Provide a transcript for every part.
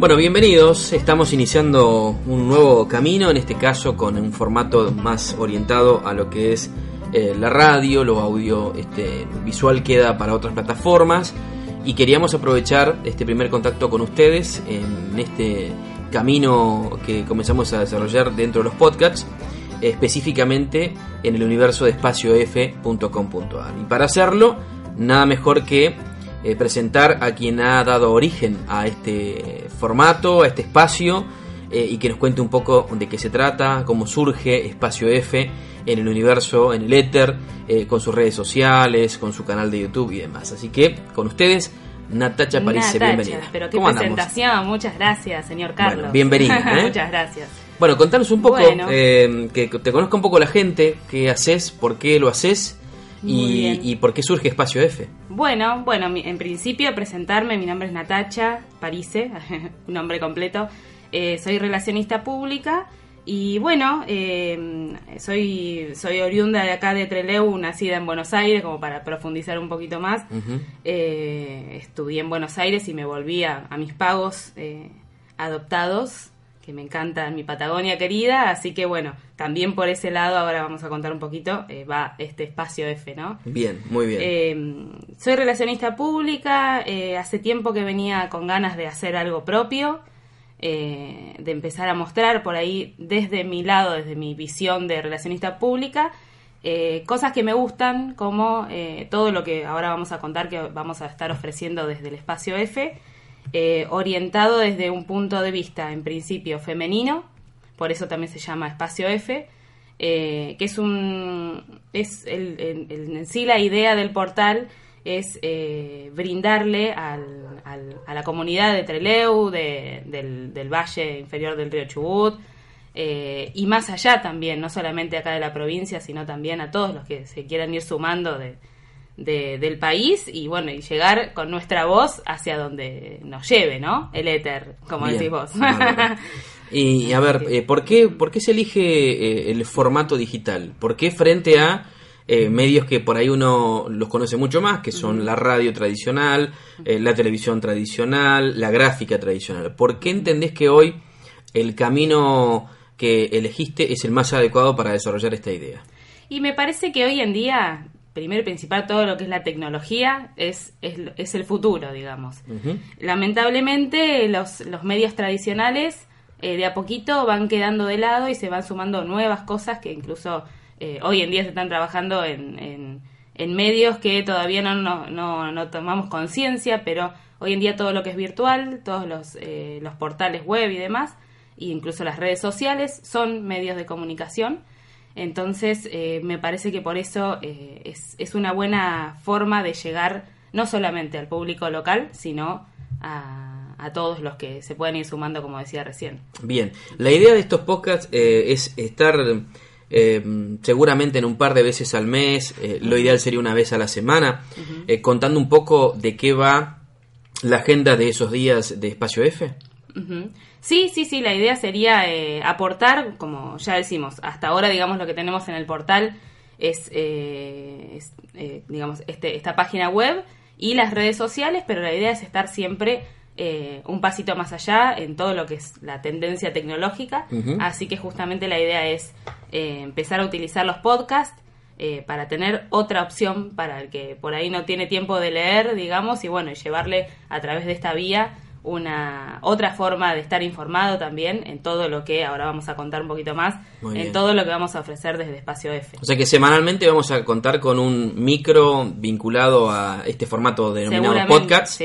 Bueno, bienvenidos. Estamos iniciando un nuevo camino, en este caso con un formato más orientado a lo que es eh, la radio, lo audio este, visual queda para otras plataformas y queríamos aprovechar este primer contacto con ustedes en este camino que comenzamos a desarrollar dentro de los podcasts, específicamente en el universo de espaciof.com.ar. Y para hacerlo, nada mejor que eh, presentar a quien ha dado origen a este formato, a este espacio, eh, y que nos cuente un poco de qué se trata, cómo surge Espacio F en el universo, en el éter, eh, con sus redes sociales, con su canal de YouTube y demás. Así que con ustedes, Natacha París, bienvenida. Pero qué presentación, muchas gracias, señor Carlos. bienvenida. muchas gracias. Bueno, contanos un poco, que te conozca un poco la gente, qué haces, por qué lo haces y, por qué surge Espacio F? Bueno, bueno, en principio presentarme, mi nombre es Natacha Parise, un nombre completo. Eh, soy relacionista pública y bueno, eh, soy, soy oriunda de acá de Treleu, nacida en Buenos Aires, como para profundizar un poquito más. Eh, estudié en Buenos Aires y me volví a, a mis pagos adoptados que me encanta mi Patagonia querida, así que bueno, también por ese lado, ahora vamos a contar un poquito, eh, va este espacio F, ¿no? Bien, muy bien. Eh, soy relacionista pública, eh, hace tiempo que venía con ganas de hacer algo propio, de empezar a mostrar por ahí desde mi lado, desde mi visión de relacionista pública, cosas que me gustan, como todo lo que ahora vamos a contar que vamos a estar ofreciendo desde el espacio F eh, orientado desde un punto de vista, en principio, femenino, por eso también se llama Espacio F, eh, que es un. es el, en sí la idea del portal es eh, brindarle al, a la comunidad de Treleu, del, del, valle inferior del río Chubut, y más allá también, no solamente acá de la provincia, sino también a todos los que se quieran ir sumando de, del país y bueno, y llegar con nuestra voz hacia donde nos lleve, ¿no? El éter, como decís vos. y a ver, eh, ¿por, qué, ¿por qué se elige eh, el formato digital? ¿Por qué frente a eh, medios que por ahí uno los conoce mucho más, que son la radio tradicional, la televisión tradicional, la gráfica tradicional? ¿Por qué entendés que hoy el camino que elegiste es el más adecuado para desarrollar esta idea? Y me parece que hoy en día primero y principal, todo lo que es la tecnología es, es, el futuro, digamos. Lamentablemente, los, los, medios tradicionales eh, de a poquito van quedando de lado y se van sumando nuevas cosas que incluso eh, hoy en día se están trabajando en, en, medios que todavía no, no, no, tomamos conciencia, pero hoy en día todo lo que es virtual, todos los, eh, los portales web y demás, e incluso las redes sociales, son medios de comunicación entonces, eh, me parece que por eso eh, es, es, una buena forma de llegar no solamente al público local, sino a, a, todos los que se pueden ir sumando, como decía recién. Bien, la idea de estos podcasts eh, es estar seguramente en un par de veces al mes, lo ideal sería una vez a la semana, contando un poco de qué va la agenda de esos días de Espacio F. Sí, sí, sí, la idea sería eh, aportar, como ya decimos, hasta ahora, digamos, lo que tenemos en el portal es, eh, eh, digamos, este, esta página web y las redes sociales, pero la idea es estar siempre un pasito más allá en todo lo que es la tendencia tecnológica, así que justamente la idea es empezar a utilizar los podcasts para tener otra opción para el que por ahí no tiene tiempo de leer, digamos, y bueno, y llevarle a través de esta vía una otra forma de estar informado también en todo lo que ahora vamos a contar un poquito más en todo lo que vamos a ofrecer desde Espacio F. O sea que semanalmente vamos a contar con un micro vinculado a este formato denominado podcast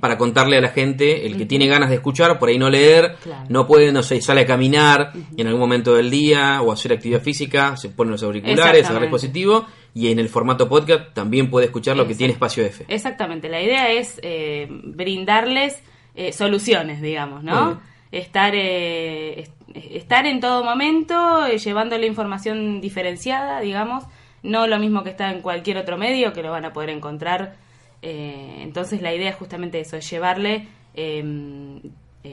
para contarle a la gente el que tiene ganas de escuchar, por ahí no leer, no puede, no sé, sale a caminar en algún momento del día o hacer actividad física, se pone los auriculares, agarra el dispositivo y en el formato podcast también puede escuchar lo que tiene Espacio F. Exactamente, la idea es eh, brindarles eh, soluciones, digamos, ¿no? Estar, eh, estar en todo momento eh, llevando la información diferenciada, digamos, no lo mismo que está en cualquier otro medio que lo van a poder encontrar. entonces la idea es justamente eso, es llevarle em,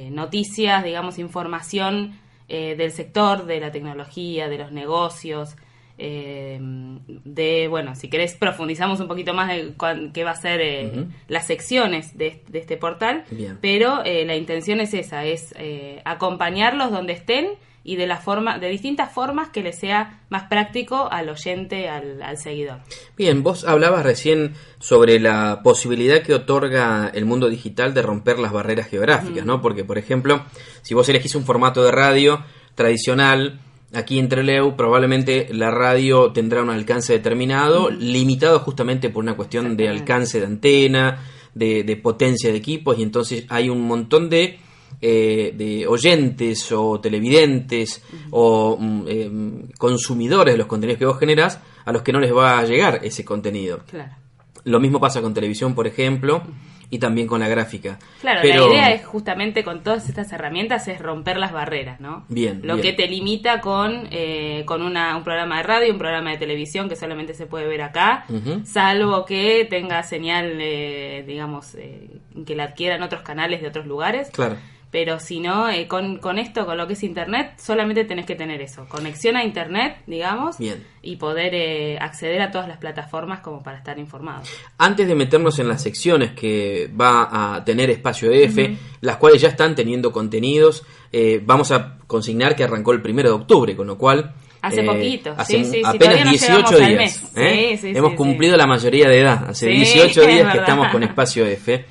noticias, digamos, información del sector, de la tecnología, de los negocios, de de, bueno, si querés profundizamos un poquito más de qué va a ser eh, las secciones de, este portal, pero eh, la intención es esa, es eh, acompañarlos donde estén y de la forma, de distintas formas que les sea más práctico al oyente, al, seguidor. Bien, vos hablabas recién sobre la posibilidad que otorga el mundo digital de romper las barreras geográficas, ¿no? Porque, por ejemplo, si vos elegís un formato de radio tradicional, Aquí en Treleu probablemente la radio tendrá un alcance determinado, limitado justamente por una cuestión de alcance de antena, de, potencia de equipos, y entonces hay un montón de, eh, de oyentes o televidentes o mm, eh, consumidores de los contenidos que vos generás a los que no les va a llegar ese contenido. Lo mismo pasa con televisión, por ejemplo y también con la gráfica. Claro, la idea es justamente con todas estas herramientas es romper las barreras, ¿no? Bien. Lo que te limita con, eh, con una, un programa de radio, un programa de televisión que solamente se puede ver acá, salvo que tenga señal, eh, digamos, eh, que la adquieran otros canales de otros lugares. Claro pero si no, eh, con, con, esto, con lo que es Internet, solamente tenés que tener eso, conexión a Internet, digamos, y poder eh, acceder a todas las plataformas como para estar informado. Antes de meternos en las secciones que va a tener Espacio F, las cuales ya están teniendo contenidos, eh, vamos a consignar que arrancó el primero de octubre, con lo cual Hace eh, poquito, hace apenas 18 días. ¿eh? Hemos cumplido la mayoría de edad. Hace 18 días que estamos con Espacio F.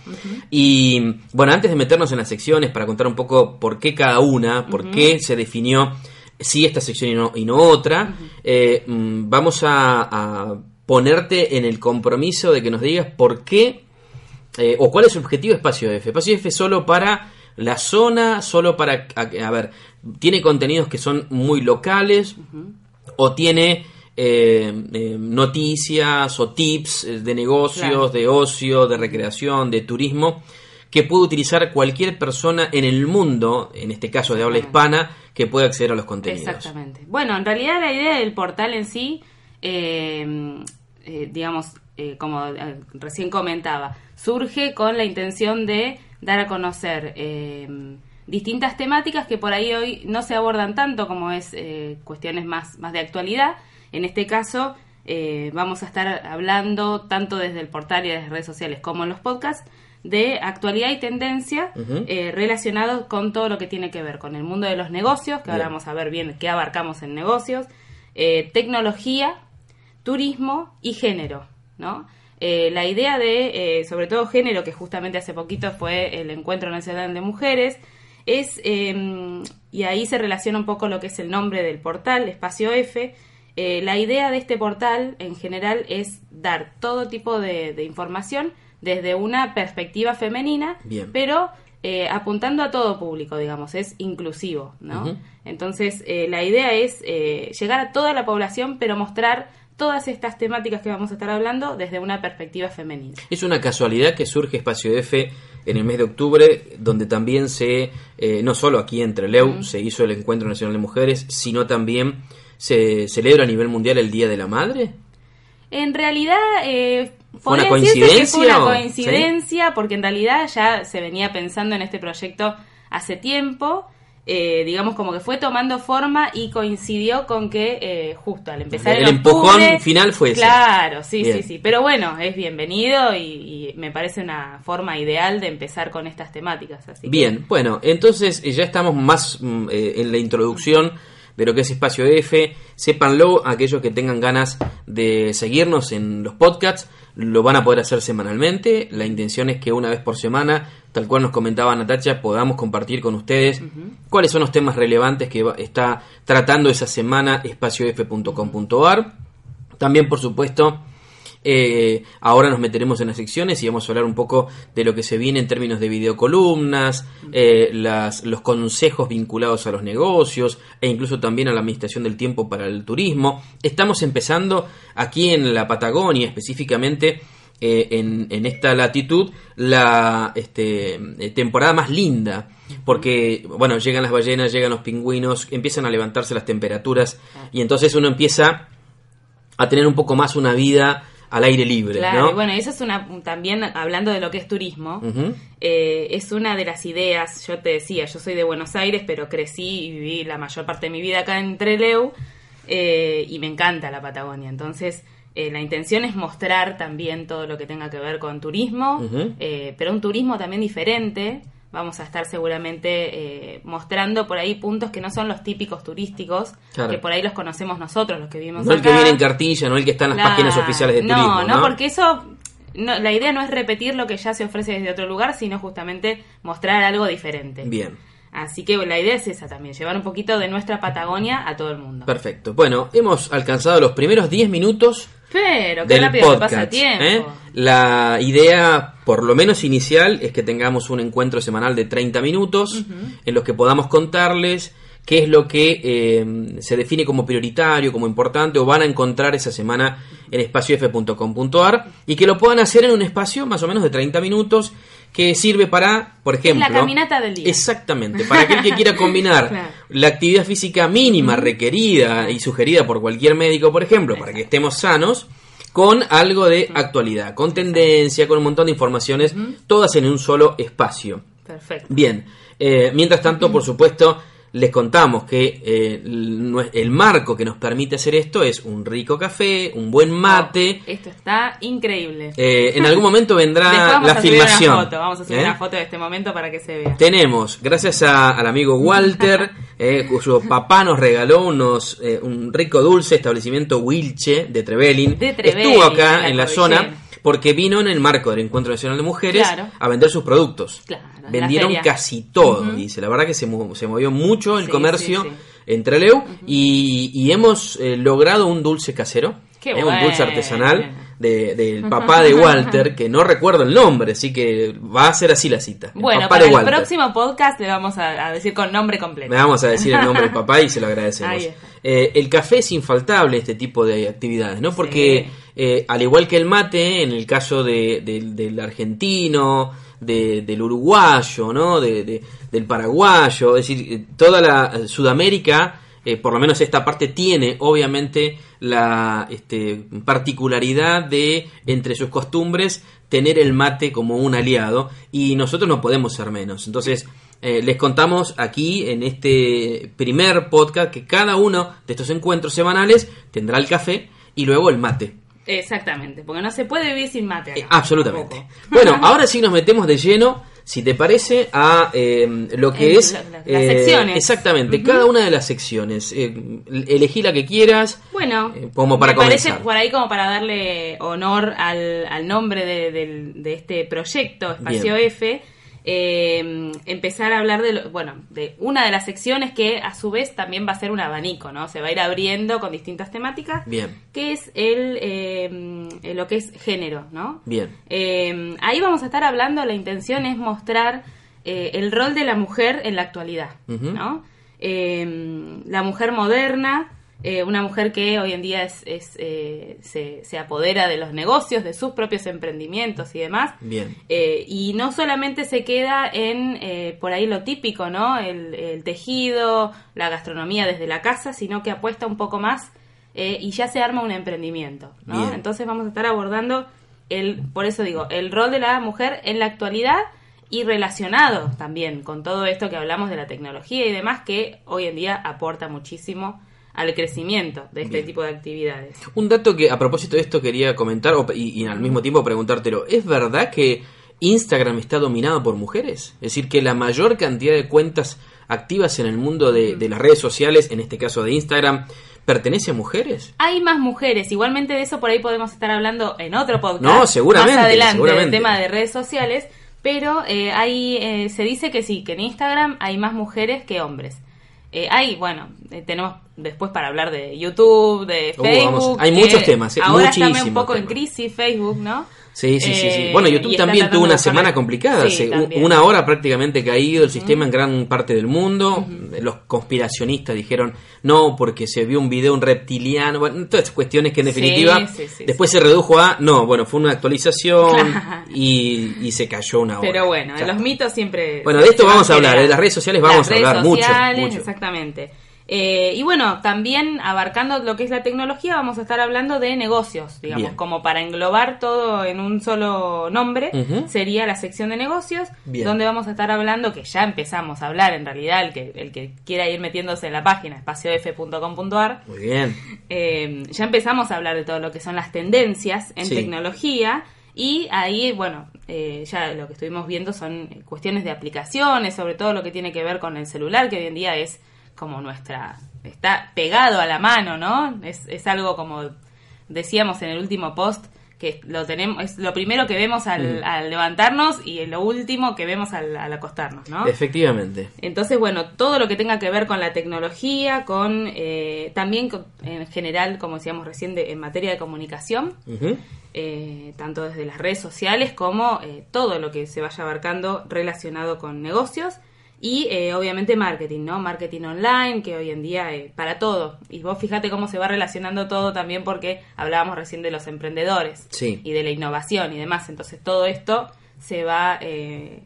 Y bueno, antes de meternos en las secciones, para contar un poco por qué cada una, por qué se definió si esta sección y no, y no otra, eh, mm, vamos a, ponerte en el compromiso de que nos digas por qué o cuál es el objetivo de Espacio F. Espacio F solo para la zona, solo para... a ver, tiene contenidos que son muy locales o tiene eh, eh, noticias o tips eh, de negocios, de ocio, de recreación, de turismo que puede utilizar cualquier persona en el mundo, en este caso de habla hispana, que pueda acceder a los contenidos. Exactamente. Bueno, en realidad la idea del portal en sí, digamos, como recién comentaba, surge con la intención de dar a conocer distintas temáticas que por ahí hoy no se abordan tanto como es eh, cuestiones más, más de actualidad. En este caso eh, vamos a estar hablando tanto desde el portal y desde redes sociales como en los podcasts de actualidad y tendencia eh, relacionados con todo lo que tiene que ver con el mundo de los negocios, que ahora vamos a ver bien qué abarcamos en negocios, tecnología, turismo y género, ¿no? la idea de, sobre todo género, que justamente hace poquito fue el Encuentro Nacional de Mujeres, es, em, y ahí se relaciona un poco lo que es el nombre del portal, Espacio F. Eh, la idea de este portal en general es dar todo tipo de, información desde una perspectiva femenina, pero eh, apuntando a todo público, digamos, es inclusivo, ¿no? Entonces, eh, la idea es llegar a toda la población, pero mostrar todas estas temáticas que vamos a estar hablando desde una perspectiva femenina. Es una casualidad que surge Espacio F en el mes de octubre, donde también se, eh, no solo aquí en Trelew, se hizo el Encuentro Nacional de Mujeres, sino también se celebra a nivel mundial el Día de la Madre. En realidad, eh, ¿Fue una coincidencia? fue una coincidencia, porque en realidad ya se venía pensando en este proyecto hace tiempo. Eh, digamos como que fue tomando forma y coincidió con que eh, justo al empezar el, empujón final fue ese. Claro, sí, sí, sí. Pero bueno, es bienvenido y, me parece una forma ideal de empezar con estas temáticas. Así Bien, bueno, entonces eh, ya estamos más mm, en la introducción de lo que es Espacio F. Sépanlo, aquellos que tengan ganas de seguirnos en los podcasts, lo van a poder hacer semanalmente. La intención es que una vez por semana tal cual nos comentaba Natacha, podamos compartir con ustedes cuáles son los temas relevantes que está tratando esa semana espaciof.com.ar. También, por supuesto, eh, ahora nos meteremos en las secciones y vamos a hablar un poco de lo que se viene en términos de videocolumnas, eh, los consejos vinculados a los negocios e incluso también a la administración del tiempo para el turismo. Estamos empezando aquí en la Patagonia específicamente eh, en, esta latitud la este, eh, temporada más linda. Porque, bueno, llegan las ballenas, llegan los pingüinos, empiezan a levantarse las temperaturas y entonces uno empieza a tener un poco más una vida al aire libre. Claro, bueno, eso es una, también hablando de lo que es turismo, eh, es una de las ideas, yo te decía, yo soy de Buenos Aires, pero crecí y viví la mayor parte de mi vida acá en Treleu, eh, y me encanta la Patagonia. Entonces, eh, la intención es mostrar también todo lo que tenga que ver con turismo, eh, pero un turismo también diferente. Vamos a estar seguramente eh, mostrando por ahí puntos que no son los típicos turísticos, Claro. que por ahí los conocemos nosotros, los que vivimos No el que viene en cartilla, no el que está en las páginas oficiales de no, turismo. No, porque eso, no, la idea no es repetir lo que ya se ofrece desde otro lugar, sino justamente mostrar algo diferente. Bien. Así que la idea es esa también, llevar un poquito de nuestra Patagonia a todo el mundo. Perfecto. Bueno, hemos alcanzado los primeros 10 minutos Pero qué del rápido podcast. pasa el tiempo. ¿eh? La idea, por lo menos inicial, es que tengamos un encuentro semanal de 30 minutos en los que podamos contarles qué es lo que eh, se define como prioritario, como importante, o van a encontrar esa semana en espaciof.com.ar y que lo puedan hacer en un espacio más o menos de 30 minutos que sirve para, por ejemplo... la caminata del día. Exactamente, para aquel que quiera combinar Claro. la actividad física mínima requerida y sugerida por cualquier médico, por ejemplo, para que estemos sanos, con algo de actualidad, con tendencia, con un montón de informaciones, todas en un solo espacio. Perfecto. Bien, eh, mientras tanto, por supuesto, les contamos que eh, el marco que nos permite hacer esto es un rico café, un buen mate. Oh, esto está increíble. Eh, en algún momento vendrá la filmación. una foto, vamos a subir ¿eh? una foto de este momento para que se vea. Tenemos, gracias a- al amigo Walter, eh, cuyo papá nos regaló unos eh, un rico dulce establecimiento Wilche de Trevelin. De Trevelin, Estuvo acá la en la zona porque vino en el marco del Encuentro Nacional de Mujeres Claro. a vender sus productos. Claro, en la Vendieron casi todo, dice. La verdad que se, se movió mucho el Sí, comercio sí, sí. en Trelew y, y hemos eh, logrado un dulce casero. Qué eh, un dulce artesanal de- del papá de Walter, que no recuerdo el nombre, así que va a ser así la cita. El Bueno, para el próximo podcast le vamos a, a decir con nombre completo. Me vamos a decir el nombre del papá y se lo agradecemos. Eh, el café es infaltable este tipo de actividades, ¿no? Porque eh, al igual que el mate, en el caso de- del- argentino, de- del uruguayo, ¿no? De- de- del paraguayo, es decir, eh, toda la eh, Sudamérica, eh, por lo menos esta parte, tiene obviamente la este, particularidad de, entre sus costumbres, tener el mate como un aliado y nosotros no podemos ser menos. Entonces, les contamos aquí en este primer podcast que cada uno de estos encuentros semanales tendrá el café y luego el mate. Exactamente, porque no se puede vivir sin mate. acá, Eh, absolutamente. tampoco. Bueno, ahora sí nos metemos de lleno, si te parece, a eh, lo que En es... la- la- las eh, secciones. Exactamente, cada una de las secciones. Eh, elegí la que quieras. Bueno, Eh, como para me parece por ahí como para darle honor al, al nombre de, del- de este proyecto, Espacio Bien. F, eh, empezar a hablar de, lo- bueno, de una de las secciones que a su vez también va a ser un abanico, ¿no? Se va a ir abriendo con distintas temáticas, Bien, que es el, eh, eh, lo que es género, ¿no? bien. Eh, ahí vamos a estar hablando, la intención es mostrar eh, el rol de la mujer en la actualidad. ¿no? La mujer moderna, eh, una mujer que hoy en día es, es, eh, se, se apodera de los negocios, de sus propios emprendimientos y demás. Bien. Eh, y no solamente se queda en eh, por ahí lo típico, ¿no? El, el tejido, la gastronomía desde la casa, sino que apuesta un poco más eh, y ya se arma un emprendimiento, ¿no? Bien. Entonces vamos a estar abordando el, por eso digo, el rol de la mujer en la actualidad y relacionado también con todo esto que hablamos de la tecnología y demás que hoy en día aporta muchísimo al crecimiento de este Bien. tipo de actividades. Un dato que a propósito de esto quería comentar y, y al mismo tiempo preguntártelo. ¿Es verdad que Instagram está dominado por mujeres? Es decir, que la mayor cantidad de cuentas activas en el mundo de, de las redes sociales, en este caso de Instagram, pertenece a mujeres. Hay más mujeres, igualmente de eso por ahí podemos estar hablando en otro podcast. No, seguramente, Más adelante seguramente. del tema de redes sociales, pero eh, hay, eh, se dice que sí, que en Instagram hay más mujeres que hombres. Eh, hay, bueno, eh, tenemos después para hablar de YouTube, de Uh, Facebook. hay muchos temas, eh, ahora está un poco en crisis Facebook, ¿no? Sí, sí, sí, sí. Eh, Bueno, YouTube también tuvo una semana complicada. Sí, una hora prácticamente caído el sistema en gran parte del mundo. Los conspiracionistas dijeron no, porque se vio un video un reptiliano. Bueno, todas esas cuestiones que en definitiva sí, sí, después se redujo a no, bueno, fue una actualización Claro. y, y se cayó una hora. Pero bueno, Ya los mitos siempre... Bueno, de esto vamos a hablar, generando. de las redes sociales vamos Las a hablar mucho. Exactamente. Eh, y bueno, también abarcando lo que es la tecnología, vamos a estar hablando de negocios, digamos, Bien. como para englobar todo en un solo nombre, sería la sección de negocios, Bien. donde vamos a estar hablando, que ya empezamos a hablar en realidad, el que, el que quiera ir metiéndose en la página, espaciof.com.ar, Muy bien. eh, ya empezamos a hablar de todo lo que son las tendencias en Sí. tecnología y ahí, bueno, eh, ya lo que estuvimos viendo son cuestiones de aplicaciones, sobre todo lo que tiene que ver con el celular, que hoy en día es como nuestra, está pegado a la mano, ¿no? Es, es algo como decíamos en el último post, que lo tenemos, es lo primero que vemos al, Mm. al levantarnos y lo último que vemos al, al acostarnos, ¿no? Efectivamente. Entonces, bueno, todo lo que tenga que ver con la tecnología, con eh, también con- en general, como decíamos recién, de- en materia de comunicación, eh, tanto desde las redes sociales como eh, todo lo que se vaya abarcando relacionado con negocios y eh, obviamente marketing, ¿no? Marketing online, que hoy en día eh, para todo. Y vos fíjate cómo se va relacionando todo también porque hablábamos recién de los emprendedores Sí. y de la innovación y demás. Entonces todo esto se va eh,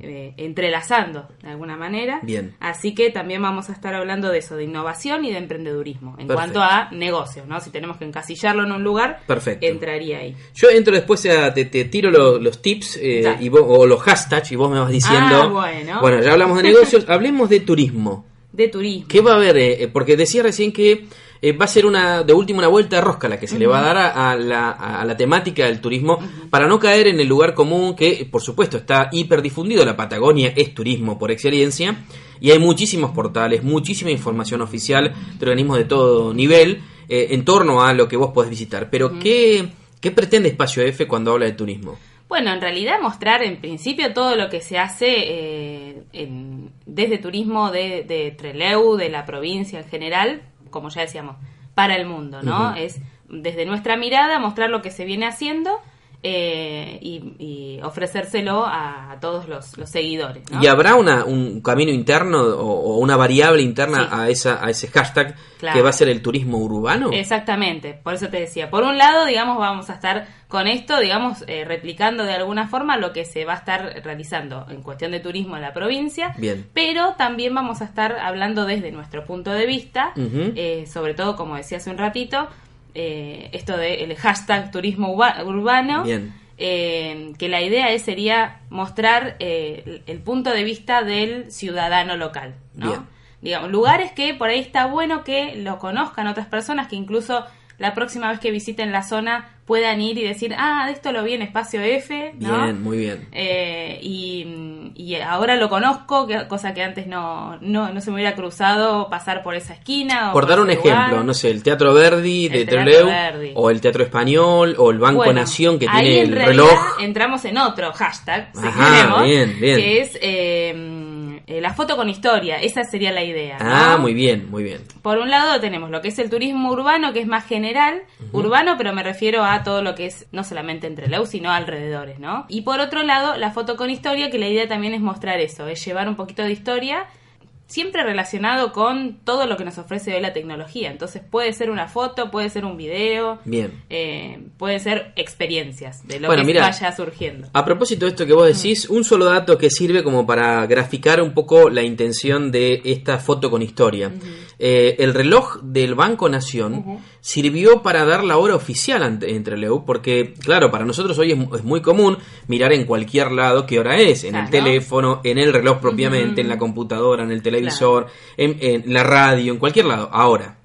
eh, entrelazando de alguna manera. Bien. Así que también vamos a estar hablando de eso, de innovación y de emprendedurismo, en Perfecto. cuanto a negocios, ¿no? Si tenemos que encasillarlo en un lugar, Perfecto. entraría ahí. Yo entro después, a- te, te tiro lo- los tips eh, y vos- o los hashtags y vos me vas diciendo. Ah, bueno. Bueno, ya hablamos de negocios, hablemos de turismo. De turismo. ¿Qué va a haber? eh, eh, porque decía recién que eh, va a ser una de última una vuelta de rosca la que se le va a dar a, a la, a la temática del turismo para no caer en el lugar común que, por supuesto, está hiperdifundido. La Patagonia es turismo por excelencia y hay muchísimos portales, muchísima información oficial de organismos de todo nivel eh, en torno a lo que vos podés visitar. Pero, ¿qué, ¿qué pretende Espacio F cuando habla de turismo? Bueno, en realidad mostrar en principio todo lo que se hace eh, en- desde turismo de, de Trelew, de la provincia en general, como ya decíamos, para el mundo, ¿no? Es desde nuestra mirada mostrar lo que se viene haciendo eh, y, y ofrecérselo a, a todos los, los seguidores, ¿no? ¿Y habrá una, un camino interno o, o una variable interna Sí. a, esa, a ese hashtag Claro. que va a ser el turismo urbano? Exactamente, por eso te decía. Por un lado, digamos, vamos a estar con esto, digamos, eh, replicando de alguna forma lo que se va a estar realizando en cuestión de turismo en la provincia. Bien. Pero también vamos a estar hablando desde nuestro punto de vista, eh, sobre todo, como decía hace un ratito, eh, esto del hashtag turismo urbano. Bien. eh, que la idea es, sería mostrar eh, el, el punto de vista del ciudadano local, ¿no? Bien. Digamos, lugares que por ahí está bueno que lo conozcan otras personas, que incluso la próxima vez que visiten la zona puedan ir y decir, ah, de esto lo vi en Espacio F, ¿no? Bien, muy bien. Eh, y, y ahora lo conozco, que- cosa que antes no, no, no se me hubiera cruzado pasar por esa esquina. o Por dar un lugar. ejemplo, no sé, el Teatro Verdi de Trelew, Verdi. o el Teatro Español, o el Banco Bueno, Nación que tiene en el reloj. Entramos en otro hashtag, si Ajá, queremos, bien, bien. que es eh, eh, la foto con historia. Esa sería la idea. ¿no? Ah, muy bien, muy bien. Por un lado tenemos lo que es el turismo urbano, que es más general, urbano, pero me refiero a todo lo que es no solamente entre Leu, sino alrededores, ¿no? Y por otro lado, la foto con historia, que la idea también es mostrar eso, es llevar un poquito de historia, siempre relacionado con todo lo que nos ofrece hoy la tecnología. Entonces puede ser una foto, puede ser un video, Bien. eh, pueden ser experiencias de lo Bueno, que mira. vaya surgiendo. A propósito de esto que vos decís, un solo dato que sirve como para graficar un poco la intención de esta foto con historia. Eh, el reloj del Banco Nación sirvió para dar la hora oficial entre Leu, porque, claro, para nosotros hoy es, mu- es muy común mirar en cualquier lado qué hora es, en el teléfono, en el reloj propiamente, en la computadora, en el televisor, en, en la radio, en cualquier lado. Ahora,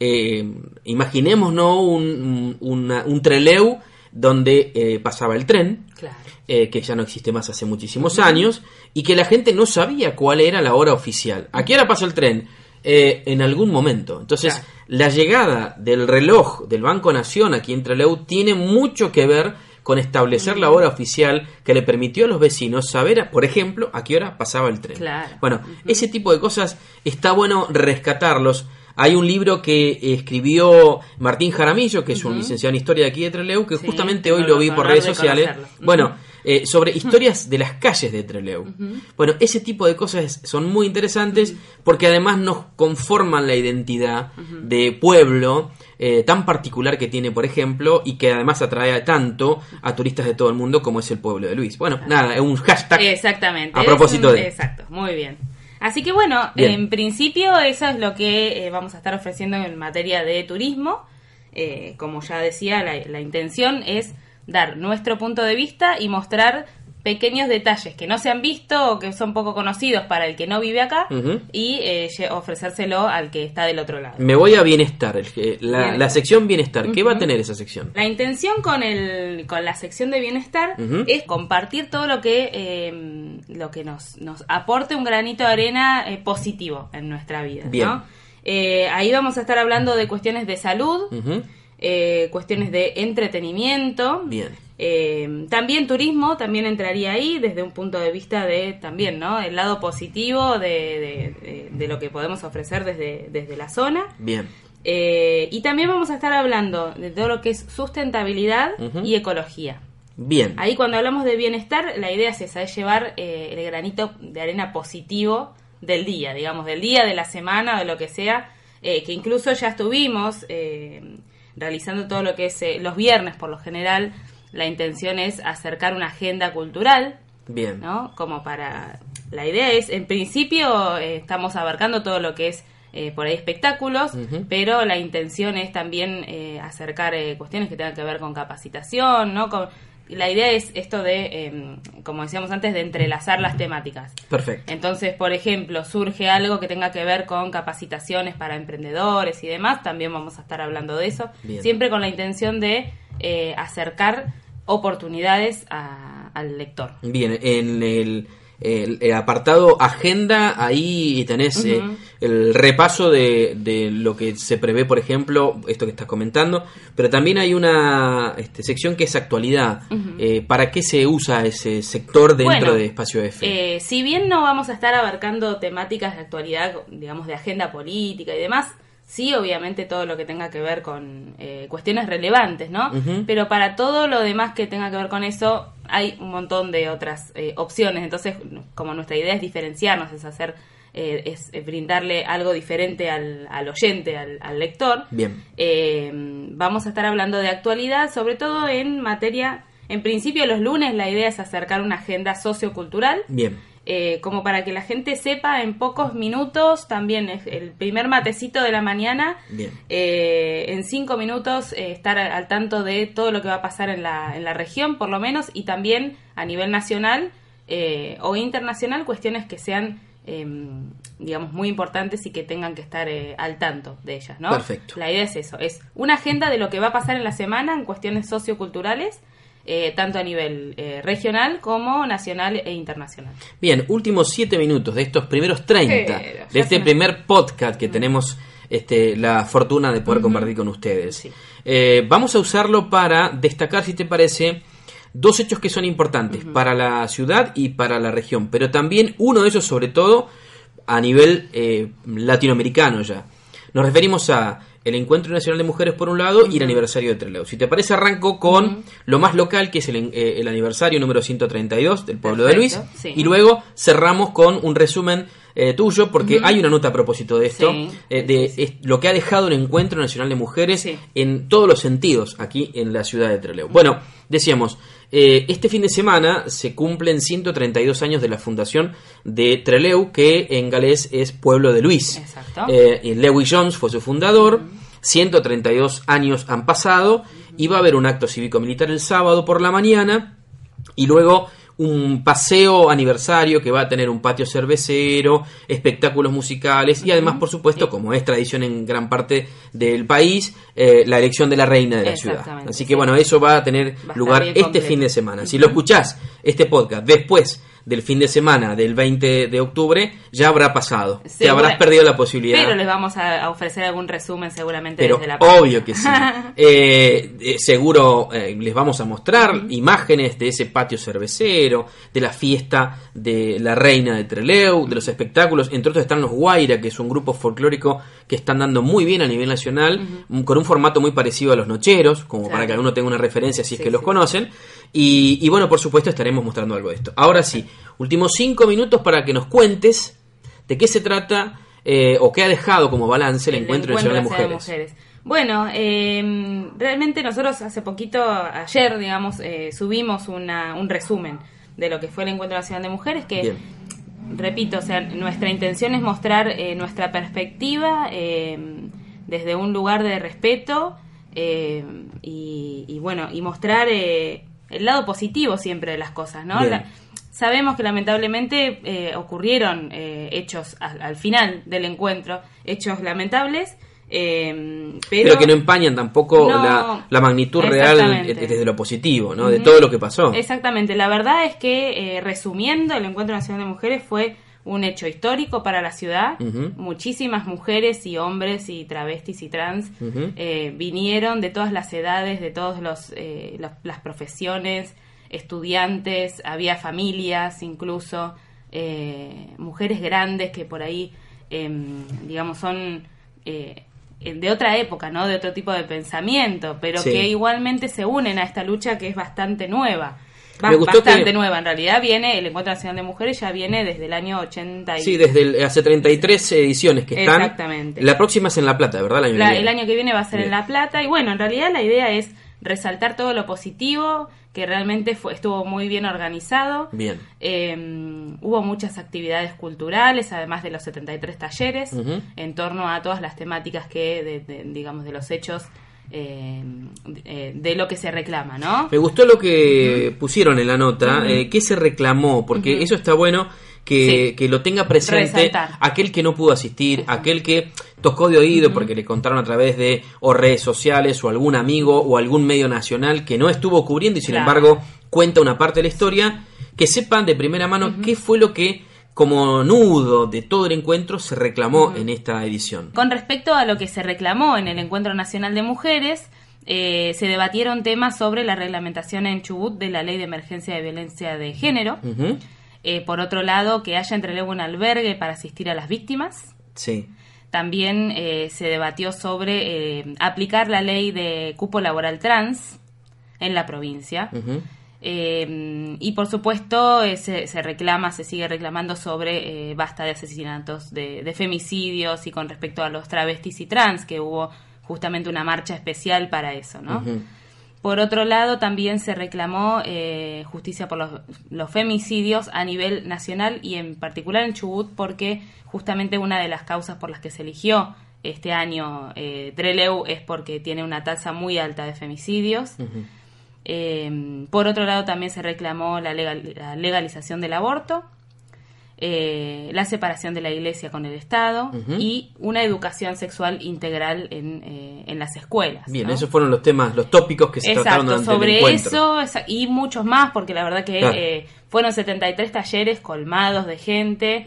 eh, imaginémonos un, un, una- un Treleu donde eh, pasaba el tren, Claro. eh, que ya no existe más hace muchísimos años, y que la gente no sabía cuál era la hora oficial. ¿A qué hora pasa el tren? Eh, en algún momento. Entonces, Claro. la llegada del reloj del Banco Nación aquí en Trelew tiene mucho que ver con establecer la hora oficial que le permitió a los vecinos saber, por ejemplo, a qué hora pasaba el tren. Claro. Bueno, ese tipo de cosas está bueno rescatarlos. Hay un libro que escribió Martín Jaramillo, que es un licenciado en historia de aquí de Trelew, que Sí, justamente hoy lo vi por redes de sociales. Bueno, eh, sobre historias de las calles de Trelew. Bueno, ese tipo de cosas son muy interesantes porque además nos conforman la identidad de pueblo eh, tan particular que tiene, por ejemplo, y que además atrae tanto a turistas de todo el mundo como es el pueblo de Luis. Bueno, nada, es un hashtag Exactamente. A propósito un- de- Exacto, muy bien. Así que bueno, Bien. en principio eso es lo que eh, vamos a estar ofreciendo en materia de turismo. Eh, como ya decía, la, la intención es dar nuestro punto de vista y mostrar pequeños detalles que no se han visto o que son poco conocidos para el que no vive acá y eh, ofrecérselo al que está del otro lado. Me voy a bienestar, el- eh, la, Bienestar. la sección bienestar. ¿Qué va a tener esa sección? La intención con el con la sección de bienestar es compartir todo lo que eh, lo que nos, nos aporte un granito de arena eh, positivo en nuestra vida. Bien. Eh, ahí vamos a estar hablando de cuestiones de salud. Eh, cuestiones de entretenimiento. Bien. Eh, también turismo, también entraría ahí desde un punto de vista de también, ¿no? El lado positivo de, de- de- de lo que podemos ofrecer desde, desde la zona. Bien. Eh, y también vamos a estar hablando de todo lo que es sustentabilidad y ecología. Bien. Ahí cuando hablamos de bienestar, la idea es esa, es llevar eh, el granito de arena positivo del día, digamos, del día, de la semana, de lo que sea, que incluso ya estuvimos eh, realizando todo lo que es eh, los viernes por lo general, la intención es acercar una agenda cultural, Bien. ¿no? Como para... La idea es, en principio, eh, estamos abarcando todo lo que es eh, por ahí espectáculos, pero la intención es también eh, acercar eh, cuestiones que tengan que ver con capacitación, ¿no? Con, la idea es esto de, eh, como decíamos antes, de entrelazar las temáticas. Perfecto. Entonces, por ejemplo, surge algo que tenga que ver con capacitaciones para emprendedores y demás, también vamos a estar hablando de eso, Bien. siempre con la intención de eh, acercar oportunidades a- al lector. Bien, en el, el- el apartado agenda, ahí tenés eh, el repaso de, de lo que se prevé, por ejemplo, esto que estás comentando, pero también hay una este, sección que es actualidad. Eh, ¿Para qué se usa ese sector dentro Bueno, de Espacio F? Eh, si bien no vamos a estar abarcando temáticas de actualidad, digamos, de agenda política y demás, sí, obviamente todo lo que tenga que ver con eh, cuestiones relevantes, ¿no? Pero para todo lo demás que tenga que ver con eso, hay un montón de otras eh, opciones. Entonces, como nuestra idea es diferenciarnos, es hacer, eh, es eh, brindarle algo diferente al, al oyente, al, al lector, Bien. eh, vamos a estar hablando de actualidad, sobre todo en materia, en principio los lunes la idea es acercar una agenda sociocultural, Bien. Eh, como para que la gente sepa en pocos minutos, también es el primer matecito de la mañana, Bien. eh, en cinco minutos eh, estar al, tanto de todo lo que va a pasar en la, en la región, por lo menos, y también a nivel nacional eh, o internacional, cuestiones que sean, eh, digamos, muy importantes y que tengan que estar eh, al tanto de ellas, ¿no? Perfecto. La idea es eso, es una agenda de lo que va a pasar en la semana en cuestiones socioculturales, eh, tanto a nivel eh, regional como nacional e internacional. Bien, últimos siete minutos de estos primeros 30, Pero, de este primer podcast que tenemos este, la fortuna de poder compartir con ustedes. Sí. Eh, vamos a usarlo para destacar, si te parece, dos hechos que son importantes para la ciudad y para la región, pero también uno de ellos sobre todo a nivel eh, latinoamericano ya. Nos referimos a el Encuentro Nacional de Mujeres por un lado y el aniversario de Trelew. Si te parece, arranco con lo más local, que es el, eh, el aniversario número 132 del pueblo de Luis, sí. y luego cerramos con un resumen eh, tuyo, porque hay una nota a propósito de esto, Sí, eh, de es- lo que ha dejado el Encuentro Nacional de Mujeres Sí. en todos los sentidos aquí en la ciudad de Trelew. Bueno, decíamos, eh, este fin de semana se cumplen 132 años de la fundación de Trelew, que en galés es Pueblo de Luis. Exacto. Eh, y Lewis Jones fue su fundador, 132 años han pasado, y va a haber un acto cívico-militar el sábado por la mañana, y luego un paseo aniversario que va a tener un patio cervecero, espectáculos musicales y además, por supuesto, como es tradición en gran parte del país, eh, la elección de la reina de la ciudad. Así que sí. bueno, eso va a tener lugar este completo. fin de semana. Si lo escuchás, este podcast, después del fin de semana del 20 de octubre, ya habrá pasado. Te habrás perdido la posibilidad. Pero les vamos a, ofrecer algún resumen seguramente Pero desde la obvio que sí. Eh, eh, seguro eh, les vamos a mostrar imágenes de ese patio cervecero, de la fiesta de la reina de Treleu, de los espectáculos. Entre otros están los Guaira, que es un grupo folclórico que están dando muy bien a nivel nacional, con un formato muy parecido a los Nocheros, como Claro. para que alguno tenga una referencia si es Sí, que los conocen. Y, y bueno, por supuesto estaremos mostrando algo de esto. Ahora sí, últimos cinco minutos para que nos cuentes de qué se trata eh, o qué ha dejado como balance el, El Encuentro Encuentro Nacional de Nacional Mujeres. Bueno, eh, realmente nosotros hace poquito, ayer, digamos, eh, subimos una- un resumen de lo que fue el Encuentro Nacional de Mujeres, que Bien. repito, o sea, nuestra intención es mostrar eh, nuestra perspectiva eh, desde un lugar de respeto eh, y, bueno, y mostrar el lado positivo siempre de las cosas, ¿no? sabemos que lamentablemente ocurrieron hechos al, final del encuentro, hechos lamentables. pero, que no empañan tampoco la, magnitud real desde lo positivo, ¿no? De todo lo que pasó. Exactamente. La verdad es que, resumiendo, el Encuentro Nacional de Mujeres fue un hecho histórico para la ciudad. Muchísimas mujeres y hombres y travestis y trans eh, vinieron de todas las edades, de todas eh, las profesiones, estudiantes, había familias incluso, eh, mujeres grandes que por ahí, em, digamos, son de otra época, ¿no? De otro tipo de pensamiento, pero que igualmente se unen a esta lucha que es bastante nueva bastante nueva en realidad viene el Encuentro Nacional de Mujeres ya viene desde el año 80 sí desde hace 33 ediciones que están. Exactamente. La próxima es en La Plata verdad el año, el año que viene va a ser en La Plata y bueno en realidad la idea es resaltar todo lo positivo que realmente fue, estuvo muy bien organizado. Bien. Em, hubo muchas actividades culturales además de los 73 talleres en torno a todas las temáticas que digamos de los hechos eh, eh, de lo que se reclama, ¿no? Me gustó lo que pusieron en la nota, eh, qué se reclamó, porque eso está bueno que, lo tenga presente aquel que no pudo asistir, aquel que tocó de oído porque le contaron a través de o redes sociales o algún amigo o algún medio nacional que no estuvo cubriendo y sin embargo cuenta una parte de la historia, que sepan de primera mano qué fue lo que como nudo de todo el encuentro se reclamó en esta edición. Con respecto a lo que se reclamó en el Encuentro Nacional de Mujeres, eh, se debatieron temas sobre la reglamentación en Chubut de la Ley de Emergencia de Violencia de Género. Eh, por otro lado, que haya entre luego un albergue para asistir a las víctimas. Sí. También eh, se debatió sobre aplicar la ley de cupo laboral trans en la provincia. Eh, y por supuesto eh, se, reclama, se sigue reclamando sobre eh, basta de asesinatos, de, femicidios y con respecto a los travestis y trans, que hubo justamente una marcha especial para eso, ¿no? Por otro lado, también se reclamó justicia por los, los, femicidios a nivel nacional y en particular en Chubut, porque justamente una de las causas por las que se eligió este año Treleu es porque tiene una tasa muy alta de femicidios. Eh, por otro lado, también se reclamó la, legalización del aborto, eh, la separación de la Iglesia con el Estado y una educación sexual integral en, eh, en las escuelas. Bien, esos fueron los temas, los tópicos que se trataron durante sobre eso y muchos más, porque la verdad que eh, fueron 73 talleres colmados de gente,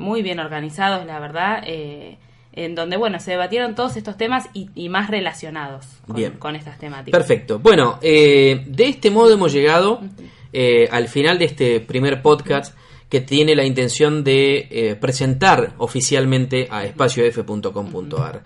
muy bien organizados, la verdad en donde, bueno, se debatieron todos estos temas y, más relacionados con, estas temáticas. Perfecto. Bueno, eh, de este modo hemos llegado eh, al final de este primer podcast que tiene la intención de eh, presentar oficialmente a espaciof.com.ar.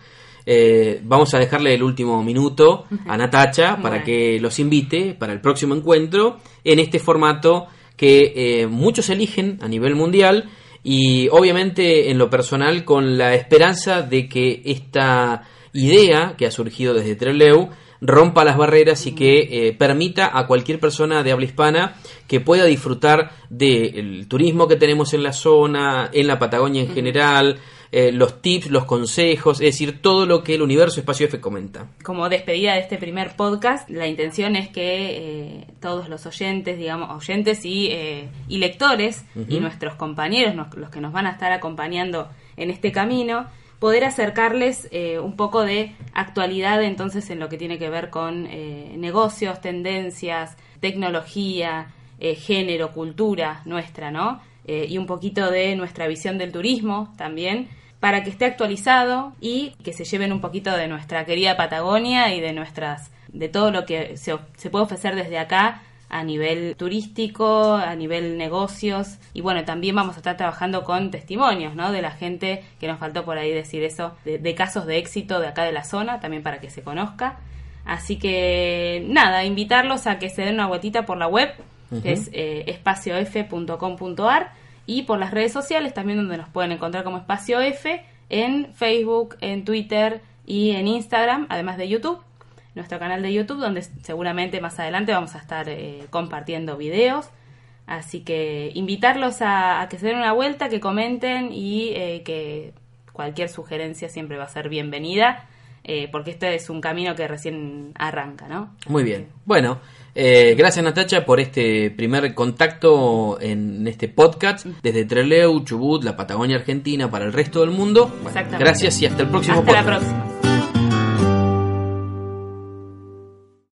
vamos a dejarle el último minuto a Natacha para que los invite para el próximo encuentro en este formato que muchos eligen a nivel mundial y obviamente en lo personal con la esperanza de que esta idea que ha surgido desde Treleu rompa las barreras y que eh, permita a cualquier persona de habla hispana que pueda disfrutar del turismo que tenemos en la zona, en la Patagonia en general, eh, los tips, los consejos, es decir, todo lo que el universo Espacio F comenta. Como despedida de este primer podcast, la intención es que eh, todos los oyentes, digamos, oyentes y, eh, y lectores y nuestros compañeros, los que nos van a estar acompañando en este camino, poder acercarles un poco de actualidad entonces en lo que tiene que ver con negocios, tendencias, tecnología, género, cultura nuestra, ¿no? y un poquito de nuestra visión del turismo también para que esté actualizado y que se lleven un poquito de nuestra querida Patagonia y de nuestras de todo lo que se, se puede ofrecer desde acá a nivel turístico, a nivel negocios y bueno, también vamos a estar trabajando con testimonios, ¿no? De la gente que nos faltó por ahí decir eso, de, casos de éxito de acá de la zona, también para que se conozca. Así que nada, invitarlos a que se den una vueltita por la web, que es eh, espaciof.com.ar y por las redes sociales también donde nos pueden encontrar como Espacio F en Facebook, en Twitter y en Instagram, además de YouTube, nuestro canal de YouTube donde seguramente más adelante vamos a estar eh, compartiendo videos. Así que invitarlos a, que se den una vuelta, que comenten y eh, que cualquier sugerencia siempre va a ser bienvenida, eh, porque este es un camino que recién arranca, ¿no? Muy bien. Bueno, eh, gracias Natacha por este primer contacto en este podcast desde Trelew, Chubut, la Patagonia Argentina para el resto del mundo. Exactamente. Gracias y hasta el próximo hasta la próxima.